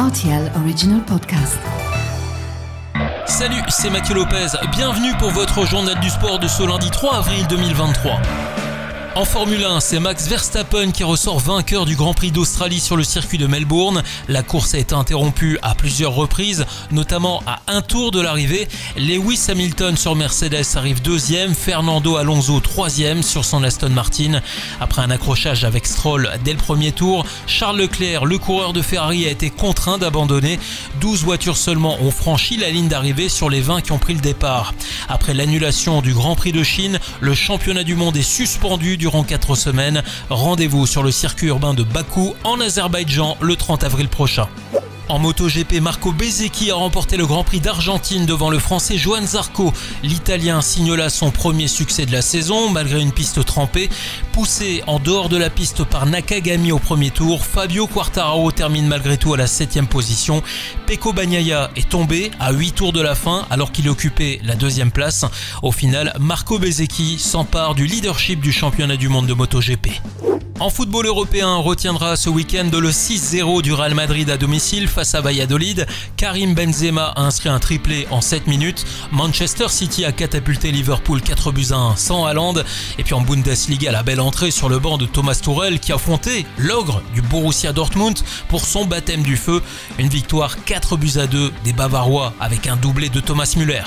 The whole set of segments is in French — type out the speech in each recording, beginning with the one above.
RTL Original Podcast. Salut, c'est Mathieu Lopez. Bienvenue pour votre journal du sport de ce lundi 3 avril 2023. En Formule 1, c'est Max Verstappen qui ressort vainqueur du Grand Prix d'Australie sur le circuit de Melbourne. La course a été interrompue à plusieurs reprises, notamment à un tour de l'arrivée. Lewis Hamilton sur Mercedes arrive deuxième, Fernando Alonso troisième sur son Aston Martin. Après un accrochage avec Stroll dès le premier tour, Charles Leclerc, le coureur de Ferrari, a été contraint d'abandonner. 12 voitures seulement ont franchi la ligne d'arrivée sur les 20 qui ont pris le départ. Après l'annulation du Grand Prix de Chine, le championnat du monde est suspendu durant 4 semaines. Rendez-vous sur le circuit urbain de Bakou en Azerbaïdjan le 30 avril prochain. En MotoGP, Marco Bezzecchi a remporté le Grand Prix d'Argentine devant le Français Johan Zarco. L'Italien signe là son premier succès de la saison malgré une piste trempée. Poussé en dehors de la piste par Nakagami au premier tour, Fabio Quartararo termine malgré tout à la 7 position. Pecco Bagnaia est tombé à 8 tours de la fin alors qu'il occupait la deuxième place. Au final, Marco Bezzecchi s'empare du leadership du championnat du monde de MotoGP. En football européen, on retiendra ce week-end le 6-0 du Real Madrid à domicile à Valladolid. Karim Benzema a inscrit un triplé en 7 minutes. Manchester City a catapulté Liverpool 4 buts à 1 sans Haaland. Et puis en Bundesliga, la belle entrée sur le banc de Thomas Tourel qui affrontait l'ogre du Borussia Dortmund pour son baptême du feu. Une victoire 4 buts à 2 des Bavarois avec un doublé de Thomas Müller.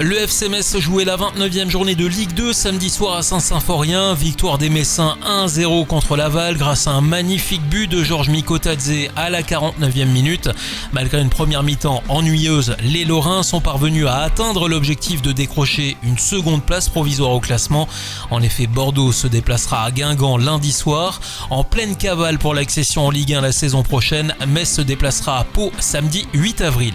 Le FC Metz jouait la 29e journée de Ligue 2 samedi soir à Saint-Symphorien. Victoire des Messins 1-0 contre Laval grâce à un magnifique but de Georges Mikotadze à la 49e minute. Malgré une première mi-temps ennuyeuse, les Lorrains sont parvenus à atteindre l'objectif de décrocher une seconde place provisoire au classement. En effet, Bordeaux se déplacera à Guingamp lundi soir. En pleine cavale pour l'accession en Ligue 1 la saison prochaine, Metz se déplacera à Pau samedi 8 avril.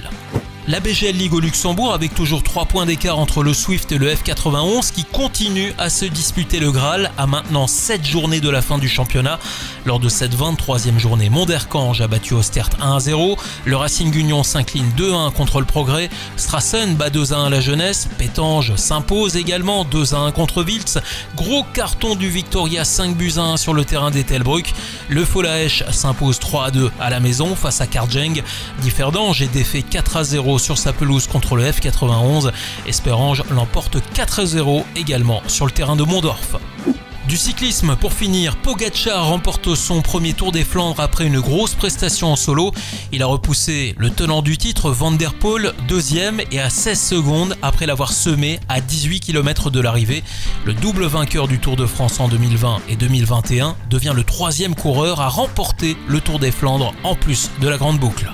La BGL Ligue au Luxembourg avec toujours 3 points d'écart entre le Swift et le F91 qui continue à se disputer le Graal à maintenant 7 journées de la fin du championnat. Lors de cette 23e journée, Monderkange a battu Ostert 1-0, le Racing Union s'incline 2-1 contre le Progrès, Strassen bat 2-1 la Jeunesse, Pétange s'impose également 2-1 contre Wiltz, gros carton du Victoria 5 buts 1 sur le terrain d'Etelbruck, le Folaesch s'impose 3-2 à la maison face à Karjeng, Differdange est défait 4-0 sur sa pelouse contre le F91. Espérange l'emporte 4-0 également sur le terrain de Mondorf. Du cyclisme, pour finir, Pogacar remporte son premier Tour des Flandres après une grosse prestation en solo. Il a repoussé le tenant du titre Van der Poel, deuxième et à 16 secondes après l'avoir semé à 18 km de l'arrivée. Le double vainqueur du Tour de France en 2020 et 2021 devient le troisième coureur à remporter le Tour des Flandres en plus de la grande boucle.